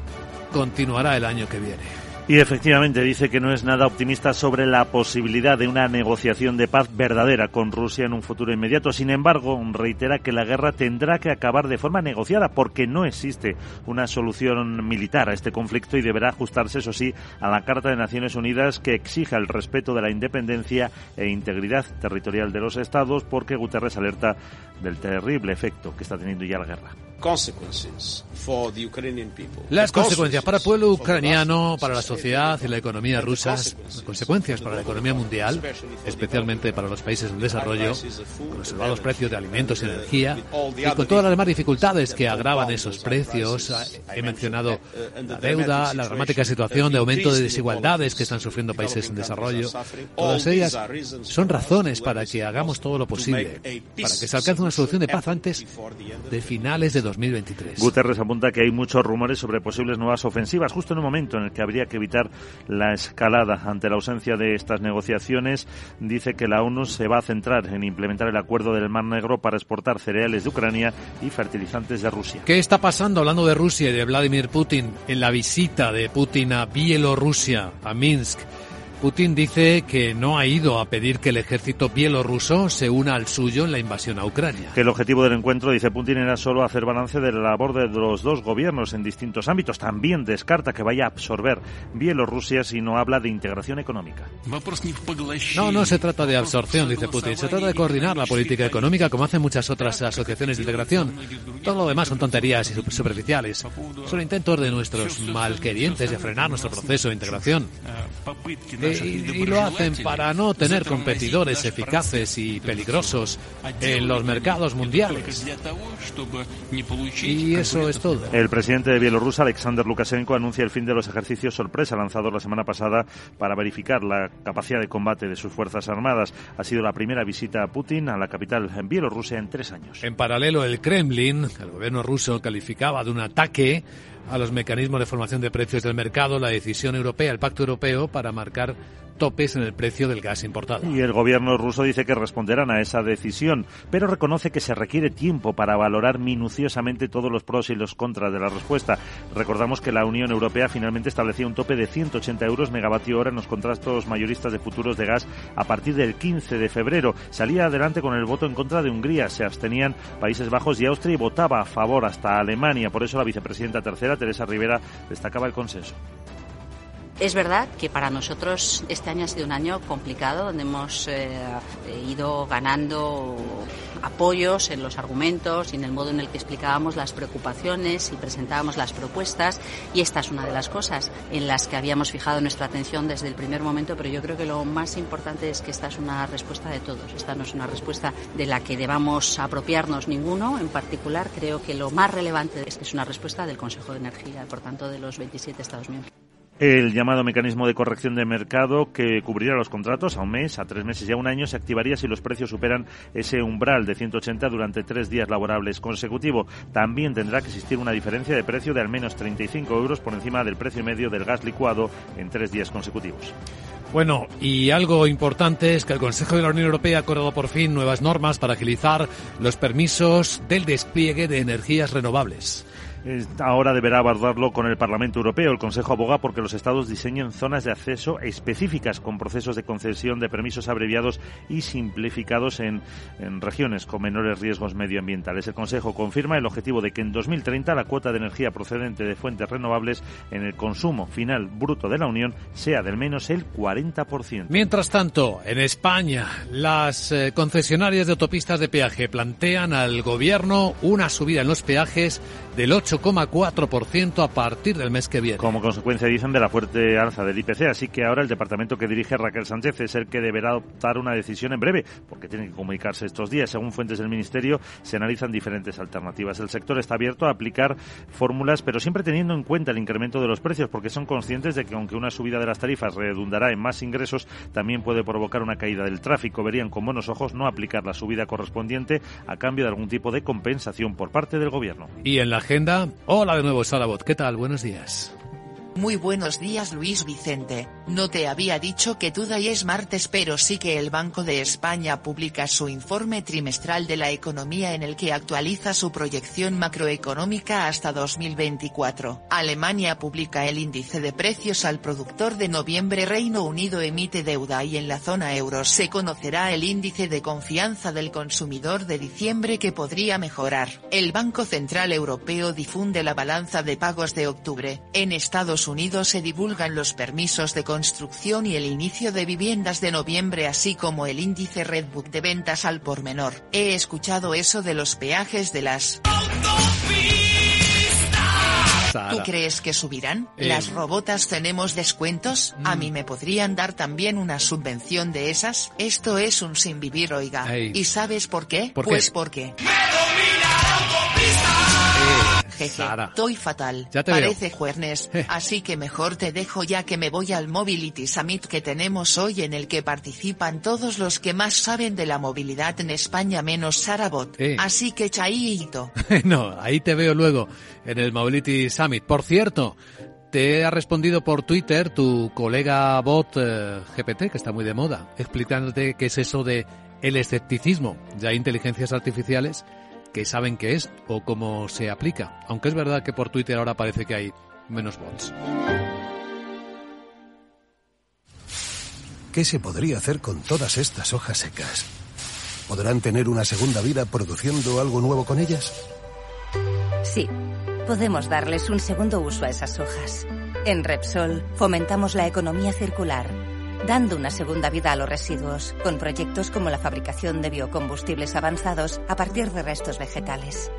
continuará el año que viene. Y efectivamente dice que no es nada optimista sobre la posibilidad de una negociación de paz verdadera con Rusia en un futuro inmediato. Sin embargo, reitera que la guerra tendrá que acabar de forma negociada porque no existe una solución militar a este conflicto y deberá ajustarse, eso sí, a la Carta de Naciones Unidas que exija el respeto de la independencia e integridad territorial de los estados porque Guterres alerta del terrible efecto que está teniendo ya la guerra. Las consecuencias para el pueblo ucraniano, para la sociedad y la economía rusa, consecuencias para la economía mundial, especialmente para los países en desarrollo, con los elevados precios de alimentos y energía, y con todas las demás dificultades que agravan esos precios. He mencionado la deuda, la dramática situación de aumento de desigualdades que están sufriendo países en desarrollo. Todas ellas son razones para que hagamos todo lo posible, para que se alcance una solución de paz antes de finales de 2023. Guterres apunta que hay muchos rumores sobre posibles nuevas ofensivas, justo en un momento en el que habría que evitar la escalada. Ante la ausencia de estas negociaciones, dice que la ONU se va a centrar en implementar el acuerdo del Mar Negro para exportar cereales de Ucrania y fertilizantes de Rusia. ¿Qué está pasando, hablando de Rusia y de Vladimir Putin, en la visita de Putin a Bielorrusia, a Minsk? Putin dice que no ha ido a pedir que el ejército bielorruso se una al suyo en la invasión a Ucrania. Que el objetivo del encuentro, dice Putin, era solo hacer balance de la labor de los dos gobiernos en distintos ámbitos. También descarta que vaya a absorber Bielorrusia si no habla de integración económica. No, no se trata de absorción, dice Putin. Se trata de coordinar la política económica como hacen muchas otras asociaciones de integración. Todo lo demás son tonterías y superficiales. Son intentos de nuestros malquerientes de frenar nuestro proceso de integración y, lo hacen para no tener competidores eficaces y peligrosos en los mercados mundiales. Y eso es todo. El presidente de Bielorrusia, Alexander Lukashenko, anuncia el fin de los ejercicios sorpresa lanzados la semana pasada para verificar la capacidad de combate de sus fuerzas armadas. Ha sido la primera visita a Putin a la capital en Bielorrusia en tres años. En paralelo, el Kremlin, el gobierno ruso, calificaba de un ataque a los mecanismos de formación de precios del mercado la decisión europea, el Pacto Europeo, para marcar topes en el precio del gas importado. Y el gobierno ruso dice que responderán a esa decisión, pero reconoce que se requiere tiempo para valorar minuciosamente todos los pros y los contras de la respuesta. Recordamos que la Unión Europea finalmente establecía un tope de 180 euros megavatio hora en los contratos mayoristas de futuros de gas a partir del 15 de febrero. Salía adelante con el voto en contra de Hungría, se abstenían Países Bajos y Austria y votaba a favor hasta Alemania. Por eso la vicepresidenta tercera, Teresa Rivera, destacaba el consenso. Es verdad que para nosotros este año ha sido un año complicado, donde hemos eh, ido ganando apoyos en los argumentos y en el modo en el que explicábamos las preocupaciones y presentábamos las propuestas. Y esta es una de las cosas en las que habíamos fijado nuestra atención desde el primer momento, pero yo creo que lo más importante es que esta es una respuesta de todos. Esta no es una respuesta de la que debamos apropiarnos ninguno en particular. Creo que lo más relevante es que es una respuesta del Consejo de Energía, por tanto, de los 27 Estados miembros el llamado mecanismo de corrección de mercado que cubrirá los contratos a un mes, a tres meses y a un año se activaría si los precios superan ese umbral de 180 durante tres días laborables consecutivos. También tendrá que existir una diferencia de precio de al menos 35 euros por encima del precio medio del gas licuado en tres días consecutivos. Bueno, y algo importante es que el Consejo de la Unión Europea ha acordado por fin nuevas normas para agilizar los permisos del despliegue de energías renovables ahora deberá abordarlo con el Parlamento Europeo. El Consejo aboga porque los Estados diseñen zonas de acceso específicas con procesos de concesión de permisos abreviados y simplificados en, regiones con menores riesgos medioambientales. El Consejo confirma el objetivo de que en 2030 la cuota de energía procedente de fuentes renovables en el consumo final bruto de la Unión sea del menos el 40%. Mientras tanto, en España, las eh, concesionarias de autopistas de peaje plantean al Gobierno una subida en los peajes del 8,4% a partir del mes que viene. Como consecuencia, dicen, de la fuerte alza del IPC. Así que ahora el departamento que dirige Raquel Sánchez es el que deberá adoptar una decisión en breve, porque tiene que comunicarse estos días. Según fuentes del Ministerio, se analizan diferentes alternativas. El sector está abierto a aplicar fórmulas, pero siempre teniendo en cuenta el incremento de los precios, porque son conscientes de que aunque una subida de las tarifas redundará en más ingresos, también puede provocar una caída del tráfico. Verían con buenos ojos no aplicar la subida correspondiente a cambio de algún tipo de compensación por parte del Gobierno. Y en la agenda, hola de nuevo, Salabot. ¿Qué tal? Buenos días. Muy buenos días Luis Vicente, no te había dicho que y es martes pero sí que el Banco de España publica su informe trimestral de la economía en el que actualiza su proyección macroeconómica hasta 2024. Alemania publica el índice de precios al productor de noviembre Reino Unido emite deuda y en la zona euro se conocerá el índice de confianza del consumidor de diciembre que podría mejorar. El Banco Central Europeo difunde la balanza de pagos de octubre. En Estados Unidos se divulgan los permisos de construcción y el inicio de viviendas de noviembre así como el índice Redbook de ventas al por menor. He escuchado eso de los peajes de las... ¿Tú crees que subirán? Eh. ¿Las robotas tenemos descuentos? ¿A mí mm. me podrían dar también una subvención de esas? Esto es un sin vivir, oiga. ¿Y sabes por qué? pues porque... Jeje, estoy fatal. Parece juernes, eh. así que mejor te dejo ya que me voy al Mobility Summit que tenemos hoy en el que participan todos los que más saben de la movilidad en España menos Sarabot. Eh. Así que chaito. no, ahí te veo luego en el Mobility Summit. Por cierto, te ha respondido por Twitter tu colega bot eh, GPT, que está muy de moda, explicándote qué es eso de el escepticismo. Ya hay inteligencias artificiales que saben qué es o cómo se aplica. Aunque es verdad que por Twitter ahora parece que hay menos bots. ¿Qué se podría hacer con todas estas hojas secas? ¿Podrán tener una segunda vida produciendo algo nuevo con ellas? Sí, podemos darles un segundo uso a esas hojas. En Repsol fomentamos la economía circular dando una segunda vida a los residuos, con proyectos como la fabricación de biocombustibles avanzados a partir de restos vegetales.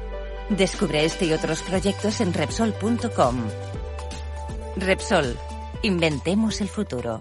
Descubre este y otros proyectos en Repsol.com. Repsol, inventemos el futuro.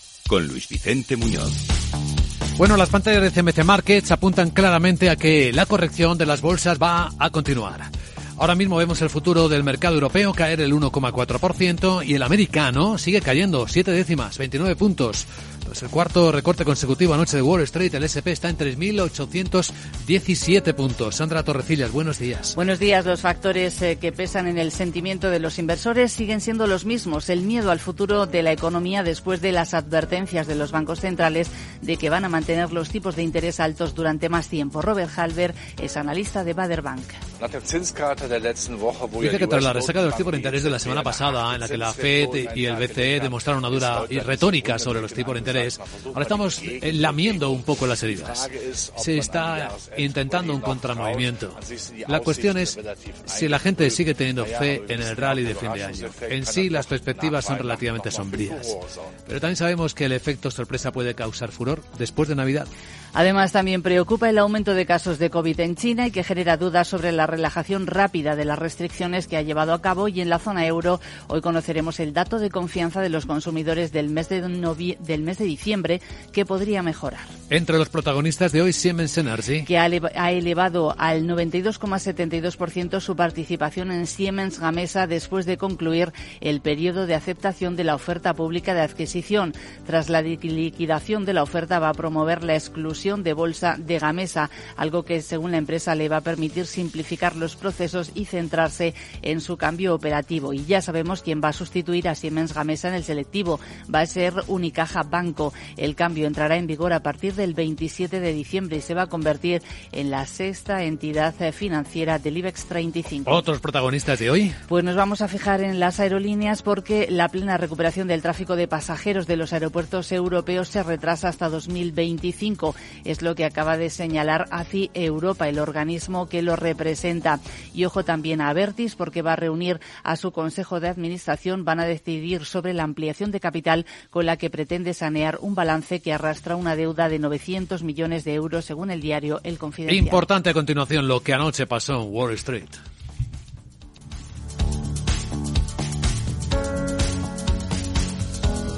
con Luis Vicente Muñoz. Bueno, las pantallas de CMC Markets apuntan claramente a que la corrección de las bolsas va a continuar. Ahora mismo vemos el futuro del mercado europeo caer el 1,4% y el americano sigue cayendo 7 décimas, 29 puntos. Es el cuarto recorte consecutivo anoche de Wall Street. El SP está en 3.817 puntos. Sandra Torrecillas, buenos días. Buenos días. Los factores eh, que pesan en el sentimiento de los inversores siguen siendo los mismos. El miedo al futuro de la economía después de las advertencias de los bancos centrales de que van a mantener los tipos de interés altos durante más tiempo. Robert Halver es analista de Bader Bank. Dice que tras la resaca de los tipos de interés de la semana pasada, en la que la FED y el BCE demostraron una dura retórica sobre los tipos de interés, Ahora estamos eh, lamiendo un poco las heridas. Se está intentando un contramovimiento. La cuestión es si la gente sigue teniendo fe en el rally de fin de año. En sí, las perspectivas son relativamente sombrías. Pero también sabemos que el efecto sorpresa puede causar furor después de Navidad. Además, también preocupa el aumento de casos de COVID en China y que genera dudas sobre la relajación rápida de las restricciones que ha llevado a cabo. Y en la zona euro, hoy conoceremos el dato de confianza de los consumidores del mes de, del mes de diciembre, que podría mejorar. Entre los protagonistas de hoy, Siemens Energy. Que ha elevado al 92,72% su participación en Siemens Gamesa después de concluir el periodo de aceptación de la oferta pública de adquisición. Tras la liquidación de la oferta, va a promover la exclusión de bolsa de Gamesa, algo que según la empresa le va a permitir simplificar los procesos y centrarse en su cambio operativo. Y ya sabemos quién va a sustituir a Siemens Gamesa en el selectivo. Va a ser Unicaja Banco. El cambio entrará en vigor a partir del 27 de diciembre y se va a convertir en la sexta entidad financiera del IBEX 35. ¿Otros protagonistas de hoy? Pues nos vamos a fijar en las aerolíneas porque la plena recuperación del tráfico de pasajeros de los aeropuertos europeos se retrasa hasta 2025 es lo que acaba de señalar ACI Europa, el organismo que lo representa. Y ojo también a Avertis porque va a reunir a su Consejo de Administración, van a decidir sobre la ampliación de capital con la que pretende sanear un balance que arrastra una deuda de 900 millones de euros según el diario El Confidencial. Importante a continuación lo que anoche pasó en Wall Street.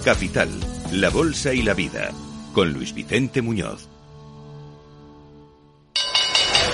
Capital, la Bolsa y la Vida, con Luis Vicente Muñoz.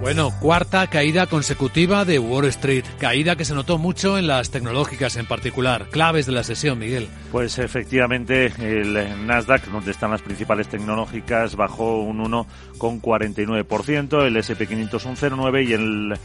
Bueno, cuarta caída consecutiva de Wall Street, caída que se notó mucho en las tecnológicas en particular. Claves de la sesión, Miguel. Pues efectivamente, el Nasdaq, donde están las principales tecnológicas, bajó un 1,49%, el SP500 un 0,9% y el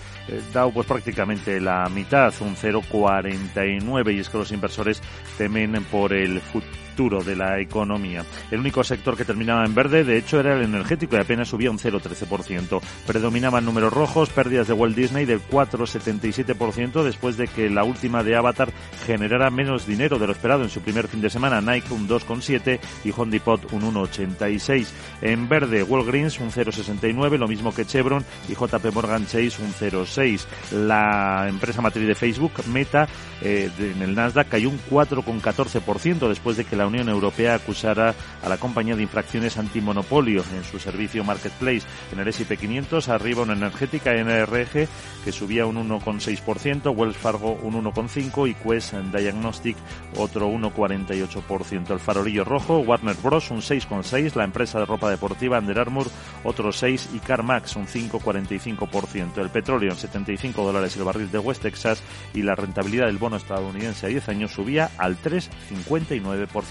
Dow pues prácticamente la mitad, un 0,49%. Y es que los inversores temen por el futuro de la economía. El único sector que terminaba en verde, de hecho, era el energético y apenas subía un 0,13%. Predominaban números rojos, pérdidas de Walt Disney del 4,77% después de que la última de Avatar generara menos dinero de lo esperado en su primer fin de semana. Nike un 2,7 y Home Depot un 1,86. En verde, Walgreens un 0,69, lo mismo que Chevron y JP Morgan Chase un 0,6. La empresa matriz de Facebook, Meta, eh, en el Nasdaq cayó un 4,14% después de que la Unión Europea acusará a la compañía de infracciones antimonopolio en su servicio Marketplace. En el S&P 500 arriba una energética NRG que subía un 1,6%, Wells Fargo un 1,5% y Quest Diagnostic otro 1,48%. El farolillo rojo, Warner Bros. un 6,6%, la empresa de ropa deportiva Under Armour otro 6% y CarMax un 5,45%. El petróleo en 75 dólares el barril de West Texas y la rentabilidad del bono estadounidense a 10 años subía al 3,59%.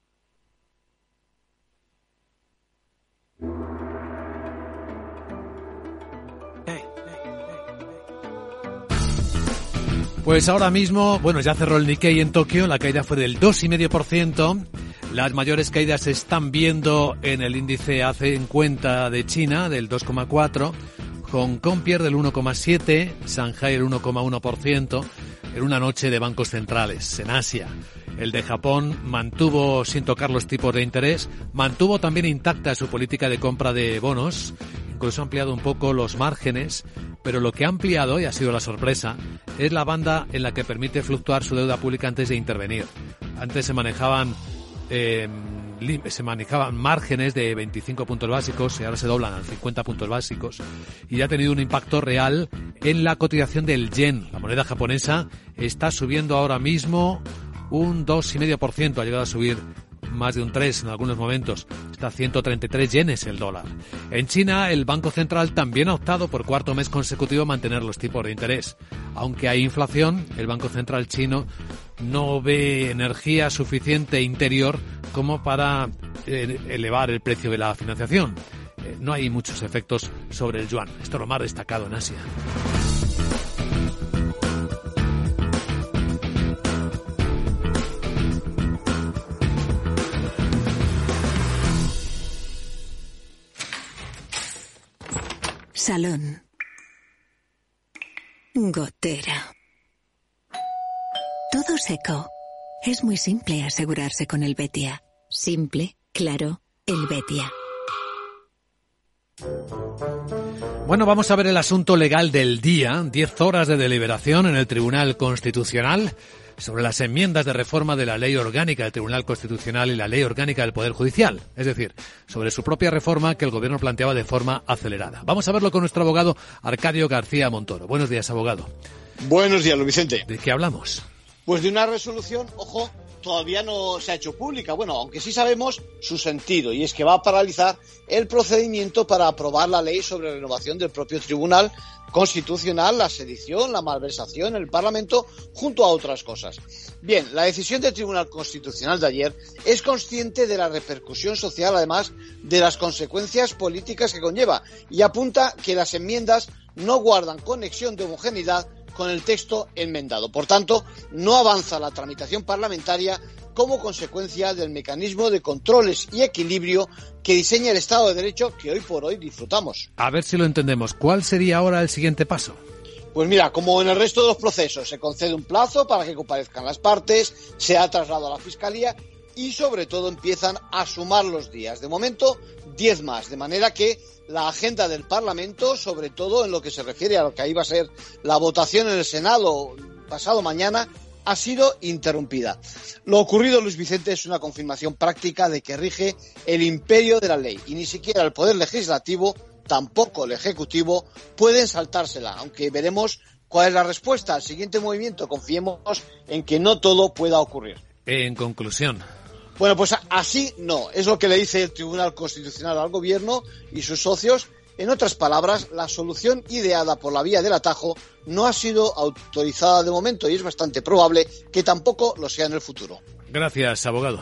Pues ahora mismo, bueno, ya cerró el Nikkei en Tokio, la caída fue del 2,5%. Las mayores caídas se están viendo en el índice hace en cuenta de China del 2,4, Hong Kong pierde el 1,7, Shanghai el 1,1% en una noche de bancos centrales en Asia. El de Japón mantuvo, sin tocar los tipos de interés, mantuvo también intacta su política de compra de bonos, incluso ha ampliado un poco los márgenes, pero lo que ha ampliado, y ha sido la sorpresa, es la banda en la que permite fluctuar su deuda pública antes de intervenir. Antes se manejaban eh, se manejaban márgenes de 25 puntos básicos y ahora se doblan a 50 puntos básicos y ha tenido un impacto real en la cotización del yen. La moneda japonesa está subiendo ahora mismo un 2,5%, ha llegado a subir más de un 3 en algunos momentos. Está a 133 yenes el dólar. En China, el Banco Central también ha optado por cuarto mes consecutivo mantener los tipos de interés. Aunque hay inflación, el Banco Central chino no ve energía suficiente interior como para eh, elevar el precio de la financiación. Eh, no hay muchos efectos sobre el yuan. Esto es lo más destacado en Asia. Salón. Gotera. Todo seco. Es muy simple asegurarse con el Betia. Simple, claro, el Betia. Bueno, vamos a ver el asunto legal del día. Diez horas de deliberación en el Tribunal Constitucional sobre las enmiendas de reforma de la Ley Orgánica del Tribunal Constitucional y la Ley Orgánica del Poder Judicial, es decir, sobre su propia reforma que el Gobierno planteaba de forma acelerada. Vamos a verlo con nuestro abogado Arcadio García Montoro. Buenos días, abogado. Buenos días, Luis Vicente. ¿De qué hablamos? Pues de una resolución, ojo, todavía no se ha hecho pública. Bueno, aunque sí sabemos su sentido, y es que va a paralizar el procedimiento para aprobar la ley sobre renovación del propio Tribunal Constitucional, la sedición, la malversación el Parlamento, junto a otras cosas. Bien, la decisión del Tribunal Constitucional de ayer es consciente de la repercusión social, además de las consecuencias políticas que conlleva, y apunta que las enmiendas no guardan conexión de homogeneidad con el texto enmendado. Por tanto, no avanza la tramitación parlamentaria como consecuencia del mecanismo de controles y equilibrio que diseña el Estado de Derecho que hoy por hoy disfrutamos. A ver si lo entendemos. ¿Cuál sería ahora el siguiente paso? Pues mira, como en el resto de los procesos, se concede un plazo para que comparezcan las partes, se ha trasladado a la Fiscalía y sobre todo empiezan a sumar los días. De momento, 10 más, de manera que la agenda del Parlamento, sobre todo en lo que se refiere a lo que ahí va a ser la votación en el Senado pasado mañana, ha sido interrumpida. Lo ocurrido, Luis Vicente, es una confirmación práctica de que rige el imperio de la ley y ni siquiera el Poder Legislativo, tampoco el Ejecutivo, pueden saltársela, aunque veremos cuál es la respuesta al siguiente movimiento. Confiemos en que no todo pueda ocurrir. En conclusión, bueno, pues así no. Es lo que le dice el Tribunal Constitucional al Gobierno y sus socios. En otras palabras, la solución ideada por la vía del atajo no ha sido autorizada de momento y es bastante probable que tampoco lo sea en el futuro. Gracias, abogado.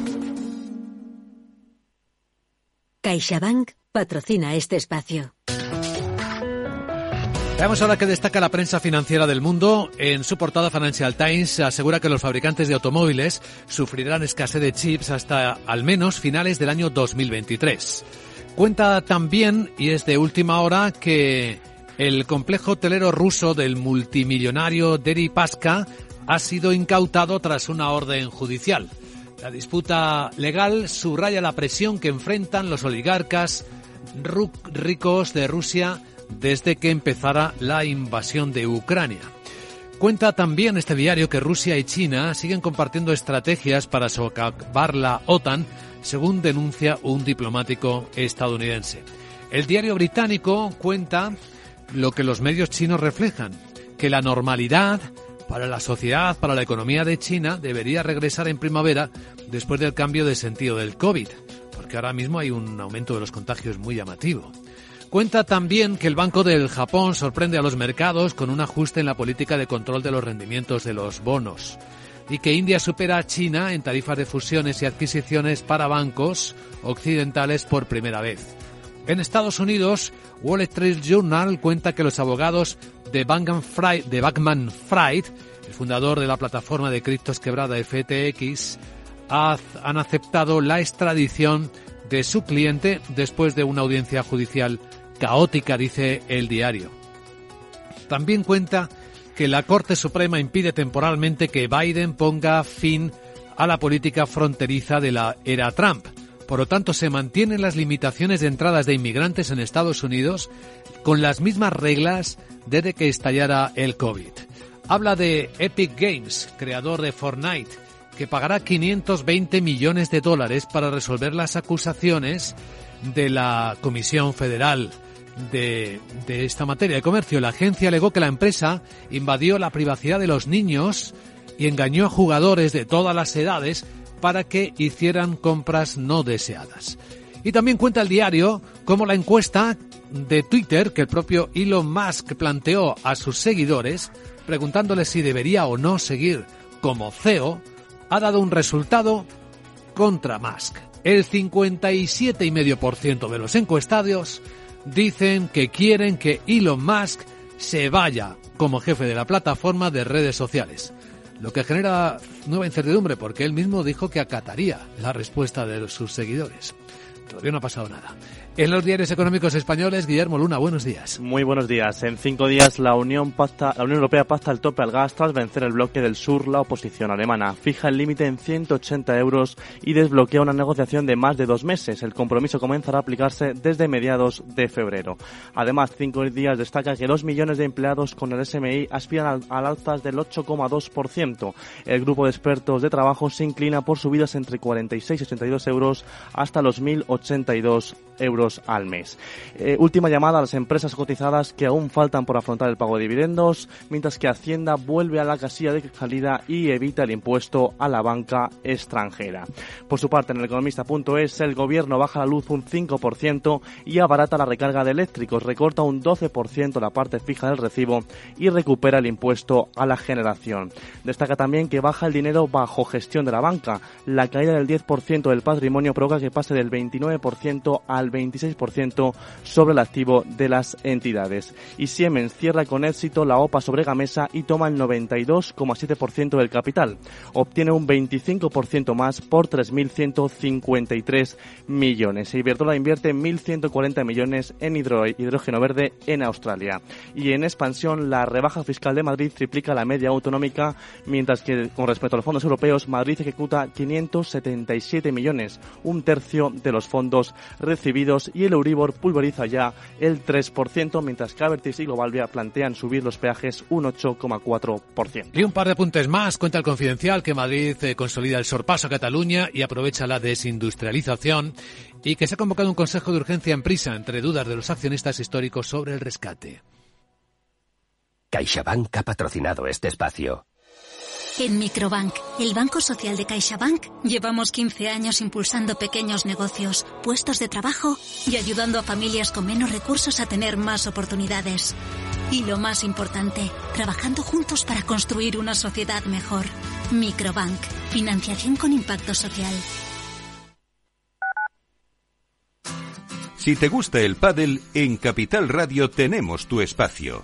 CaixaBank patrocina este espacio. Veamos ahora qué destaca la prensa financiera del mundo. En su portada Financial Times asegura que los fabricantes de automóviles sufrirán escasez de chips hasta al menos finales del año 2023. Cuenta también, y es de última hora, que el complejo hotelero ruso del multimillonario Deripaska ha sido incautado tras una orden judicial. La disputa legal subraya la presión que enfrentan los oligarcas ricos de Rusia desde que empezara la invasión de Ucrania. Cuenta también este diario que Rusia y China siguen compartiendo estrategias para socavar la OTAN, según denuncia un diplomático estadounidense. El diario británico cuenta lo que los medios chinos reflejan, que la normalidad para la sociedad, para la economía de China, debería regresar en primavera después del cambio de sentido del COVID, porque ahora mismo hay un aumento de los contagios muy llamativo. Cuenta también que el Banco del Japón sorprende a los mercados con un ajuste en la política de control de los rendimientos de los bonos y que India supera a China en tarifas de fusiones y adquisiciones para bancos occidentales por primera vez. En Estados Unidos, Wall Street Journal cuenta que los abogados de Bankman Fried, de Fried el fundador de la plataforma de criptos quebrada FTX, han aceptado la extradición de su cliente después de una audiencia judicial caótica, dice el diario. También cuenta que la Corte Suprema impide temporalmente que Biden ponga fin a la política fronteriza de la era Trump. Por lo tanto, se mantienen las limitaciones de entradas de inmigrantes en Estados Unidos con las mismas reglas desde que estallara el COVID. Habla de Epic Games, creador de Fortnite, que pagará 520 millones de dólares para resolver las acusaciones de la Comisión Federal de, esta materia de comercio. La agencia alegó que la empresa invadió la privacidad de los niños y engañó a jugadores de todas las edades para que hicieran compras no deseadas. Y también cuenta el diario cómo la encuesta de Twitter que el propio Elon Musk planteó a sus seguidores, preguntándoles si debería o no seguir como CEO, ha dado un resultado contra Musk. El 57,5% de los encuestados dicen que quieren que Elon Musk se vaya como jefe de la plataforma de redes sociales, lo que genera nueva incertidumbre porque él mismo dijo que acataría la respuesta de sus seguidores. Todavía no ha pasado nada. En los diarios económicos españoles, Guillermo Luna, buenos días. Muy buenos días. En cinco días, la Unión, pacta, la Unión Europea pacta el tope al gas tras vencer el bloque del sur, la oposición alemana. Fija el límite en 180 euros y desbloquea una negociación de más de dos meses. El compromiso comenzará a aplicarse desde mediados de febrero. Además, cinco días destaca que dos millones de empleados con el SMI aspiran al, al alzas del 8,2%. El grupo de expertos de trabajo se inclina por subidas entre 46 y 82 euros hasta los 1.082 euros al mes. Eh, última llamada a las empresas cotizadas que aún faltan por afrontar el pago de dividendos, mientras que Hacienda vuelve a la casilla de salida y evita el impuesto a la banca extranjera. Por su parte, en el economista.es, el gobierno baja la luz un 5% y abarata la recarga de eléctricos, recorta un 12% la parte fija del recibo y recupera el impuesto a la generación. Destaca también que baja el dinero bajo gestión de la banca. La caída del 10% del patrimonio provoca que pase del 29% al 25% sobre el activo de las entidades. Y Siemens cierra con éxito la OPA sobre Gamesa y toma el 92,7% del capital. Obtiene un 25% más por 3.153 millones. E invierte 1.140 millones en hidrógeno verde en Australia. Y en expansión, la rebaja fiscal de Madrid triplica la media autonómica, mientras que con respecto a los fondos europeos, Madrid ejecuta 577 millones, un tercio de los fondos recibidos y el Euribor pulveriza ya el 3%, mientras que Avertis y Globalvia plantean subir los peajes un 8,4%. Y un par de puntos más. Cuenta el confidencial que Madrid eh, consolida el sorpaso a Cataluña y aprovecha la desindustrialización y que se ha convocado un consejo de urgencia en prisa entre dudas de los accionistas históricos sobre el rescate. CaixaBank ha patrocinado este espacio. En Microbank, el Banco Social de CaixaBank, llevamos 15 años impulsando pequeños negocios, puestos de trabajo y ayudando a familias con menos recursos a tener más oportunidades. Y lo más importante, trabajando juntos para construir una sociedad mejor. Microbank, financiación con impacto social. Si te gusta el pádel, en Capital Radio tenemos tu espacio.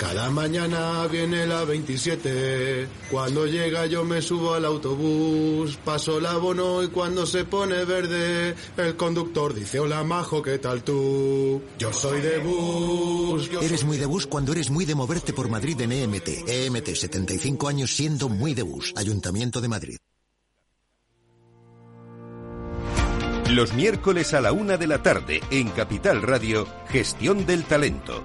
Cada mañana viene la 27. Cuando llega yo me subo al autobús. Paso el abono y cuando se pone verde, el conductor dice: Hola, majo, ¿qué tal tú? Yo soy de bus. Eres muy de bus cuando eres muy de moverte por Madrid en EMT. EMT, 75 años siendo muy de bus. Ayuntamiento de Madrid. Los miércoles a la una de la tarde en Capital Radio, Gestión del Talento.